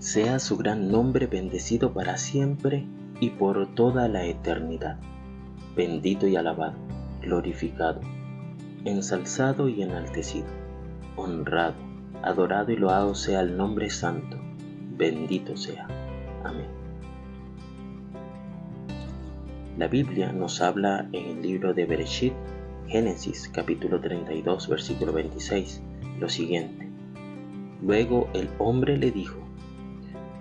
Sea su gran nombre bendecido para siempre y por toda la eternidad. Bendito y alabado, glorificado, ensalzado y enaltecido, honrado, adorado y loado sea el nombre santo. Bendito sea. Amén. La Biblia nos habla en el libro de Bereshit, Génesis capítulo 32, versículo 26, lo siguiente. Luego el hombre le dijo,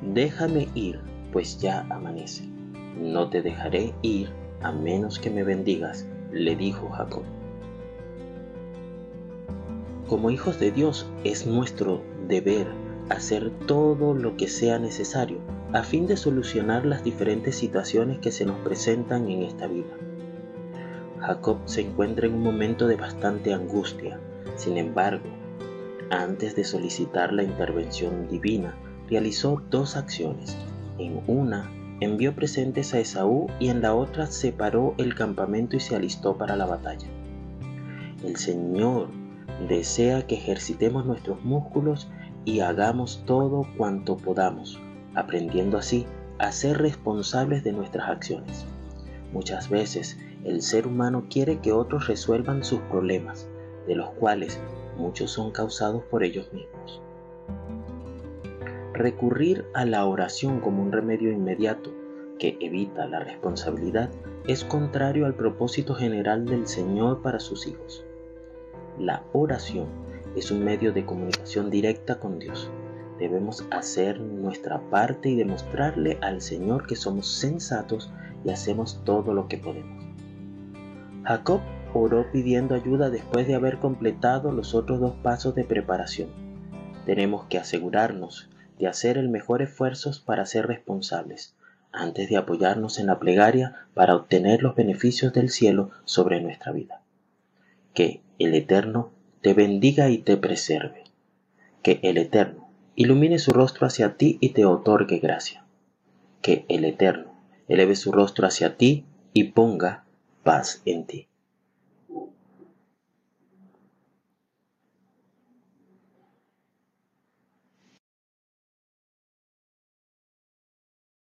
Déjame ir, pues ya amanece. No te dejaré ir a menos que me bendigas, le dijo Jacob. Como hijos de Dios es nuestro deber hacer todo lo que sea necesario a fin de solucionar las diferentes situaciones que se nos presentan en esta vida. Jacob se encuentra en un momento de bastante angustia. Sin embargo, antes de solicitar la intervención divina, realizó dos acciones. En una, envió presentes a Esaú y en la otra separó el campamento y se alistó para la batalla. El Señor desea que ejercitemos nuestros músculos y hagamos todo cuanto podamos, aprendiendo así a ser responsables de nuestras acciones. Muchas veces el ser humano quiere que otros resuelvan sus problemas, de los cuales muchos son causados por ellos mismos. Recurrir a la oración como un remedio inmediato que evita la responsabilidad es contrario al propósito general del Señor para sus hijos. La oración es un medio de comunicación directa con Dios. Debemos hacer nuestra parte y demostrarle al Señor que somos sensatos y hacemos todo lo que podemos. Jacob oró pidiendo ayuda después de haber completado los otros dos pasos de preparación. Tenemos que asegurarnos de hacer el mejor esfuerzo para ser responsables, antes de apoyarnos en la plegaria para obtener los beneficios del cielo sobre nuestra vida. Que el Eterno te bendiga y te preserve. Que el Eterno ilumine su rostro hacia ti y te otorgue gracia. Que el Eterno eleve su rostro hacia ti y ponga paz en ti.